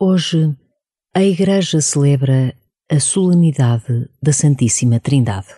Hoje, a Igreja celebra a solenidade da Santíssima Trindade.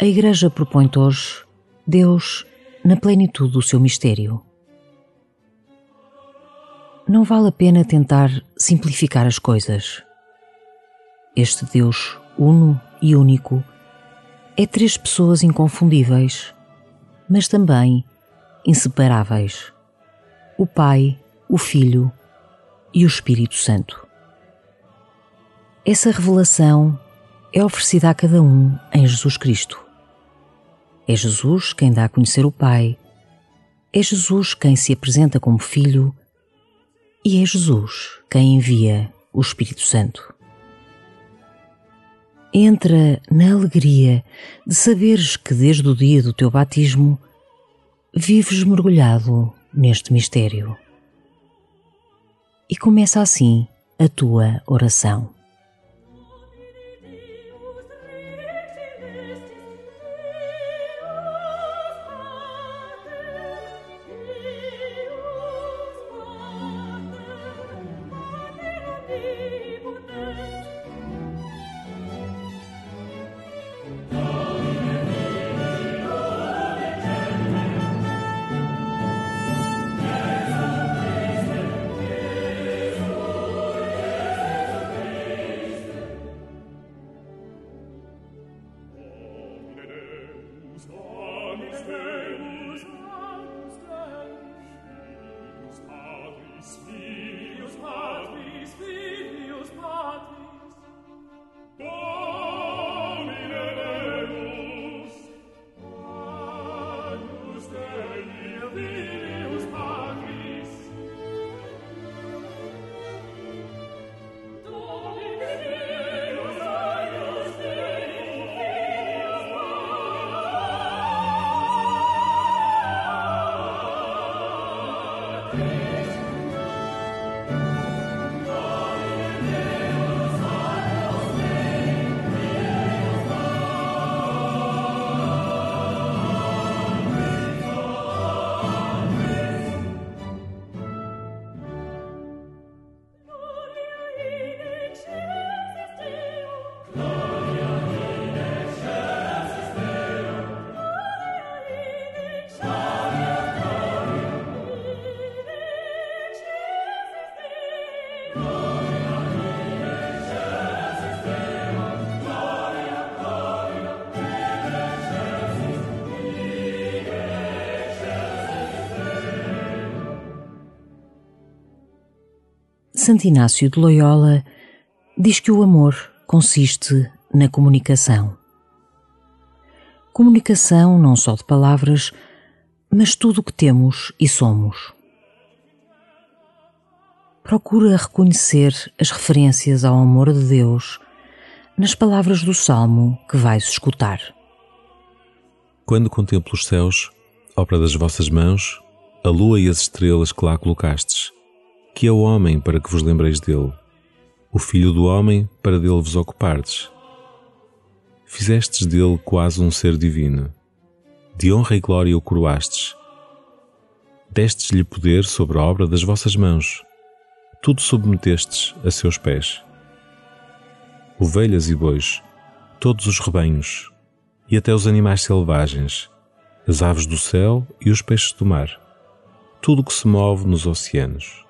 A Igreja propõe hoje Deus na plenitude do seu mistério. Não vale a pena tentar simplificar as coisas. Este Deus uno e único é três pessoas inconfundíveis, mas também inseparáveis: o Pai, o Filho e o Espírito Santo. Essa revelação é oferecida a cada um em Jesus Cristo. É Jesus quem dá a conhecer o Pai. É Jesus quem se apresenta como Filho. E é Jesus quem envia o Espírito Santo. Entra na alegria de saberes que desde o dia do teu batismo vives mergulhado neste mistério. E começa assim a tua oração. Bye. Santo Inácio de Loyola diz que o amor consiste na comunicação. comunicação não só de palavras, mas tudo o que temos e somos. Procura reconhecer as referências ao amor de Deus nas palavras do Salmo que vais escutar. Quando contemplo os céus, obra das vossas mãos, a lua e as estrelas que lá colocastes, que é o homem para que vos lembreis dele, o filho do homem para dele vos ocupardes. Fizestes dele quase um ser divino, de honra e glória o coroastes. Destes-lhe poder sobre a obra das vossas mãos, tudo submetestes a seus pés. Ovelhas e bois, todos os rebanhos, e até os animais selvagens, as aves do céu e os peixes do mar, tudo o que se move nos oceanos.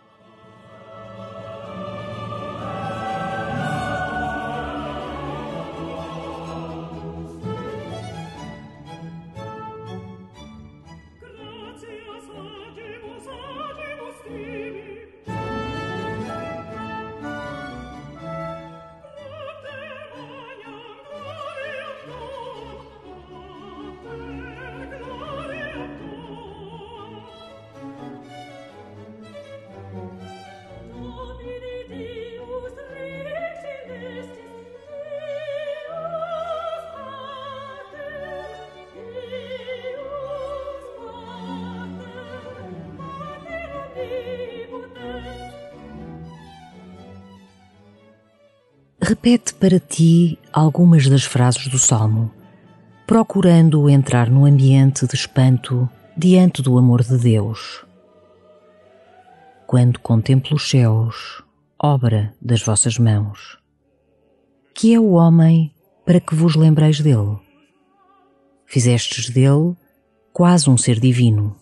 Repete para ti algumas das frases do Salmo, procurando entrar no ambiente de espanto diante do amor de Deus. Quando contemplo os céus, obra das vossas mãos, que é o homem para que vos lembreis dele. Fizestes dele quase um ser divino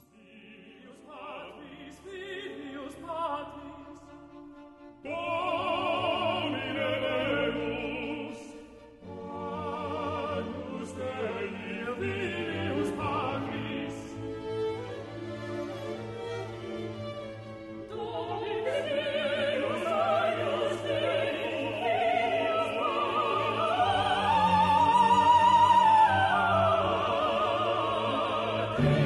Amen.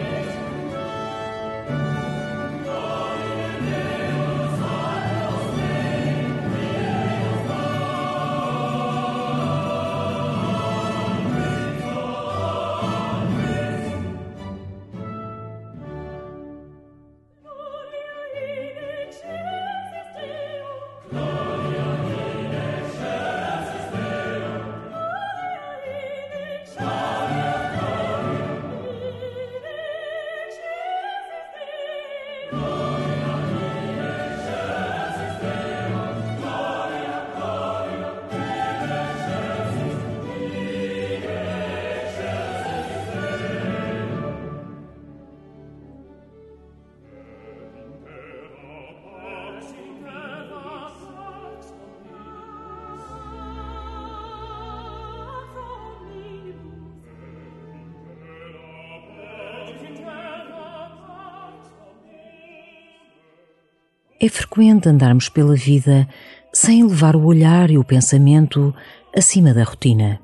É frequente andarmos pela vida sem levar o olhar e o pensamento acima da rotina.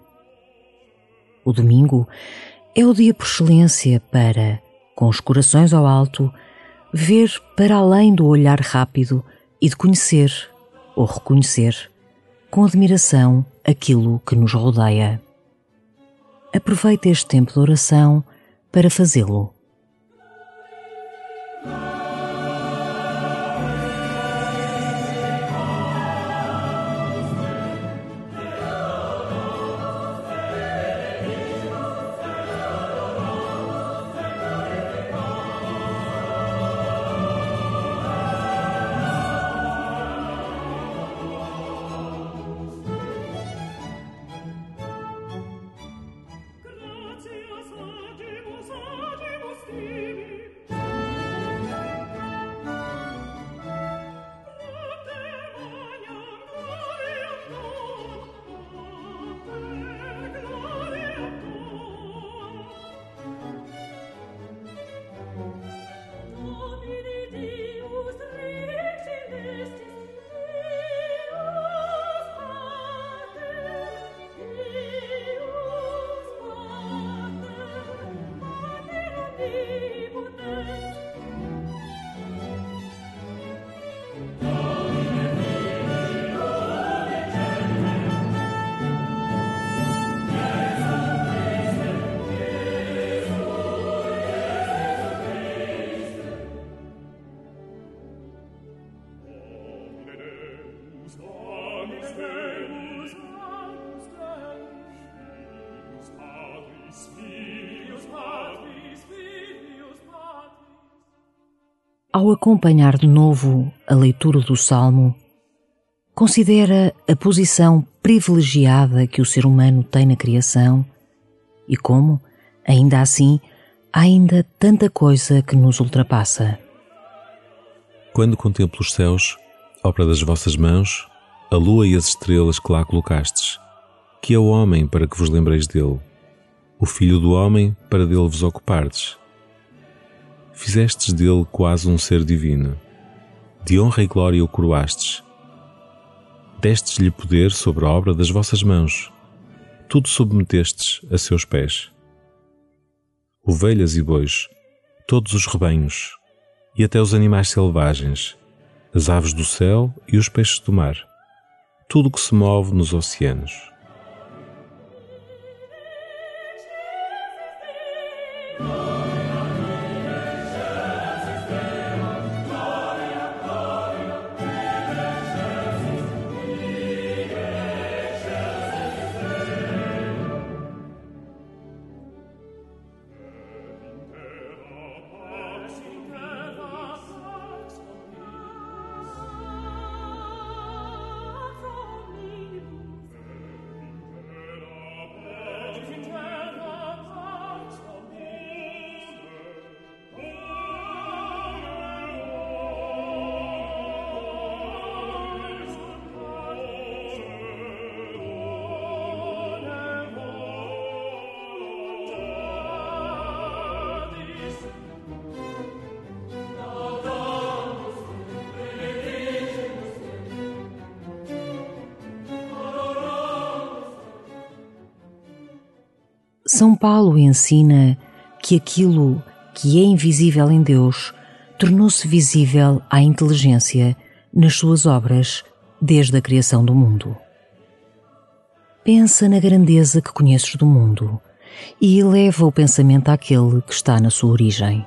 O domingo é o dia por excelência para, com os corações ao alto, ver para além do olhar rápido e de conhecer ou reconhecer com admiração aquilo que nos rodeia. Aproveite este tempo de oração para fazê-lo. Ao acompanhar de novo a leitura do Salmo, considera a posição privilegiada que o ser humano tem na criação e como, ainda assim, há ainda tanta coisa que nos ultrapassa. Quando contemplo os céus, obra das vossas mãos, a lua e as estrelas que lá colocastes, que é o homem para que vos lembreis dele, o filho do homem para dele vos ocupardes fizestes dele quase um ser divino. De honra e glória o coroastes. Destes-lhe poder sobre a obra das vossas mãos. Tudo submetestes a seus pés. Ovelhas e bois, todos os rebanhos, e até os animais selvagens, as aves do céu e os peixes do mar, tudo que se move nos oceanos. São Paulo ensina que aquilo que é invisível em Deus tornou-se visível à inteligência nas suas obras desde a criação do mundo. Pensa na grandeza que conheces do mundo e eleva o pensamento àquele que está na sua origem.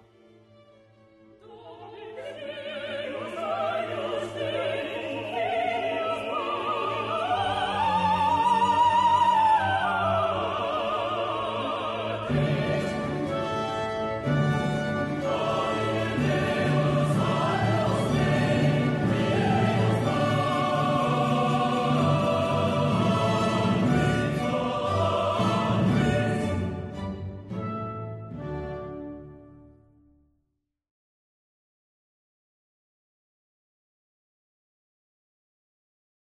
Amen.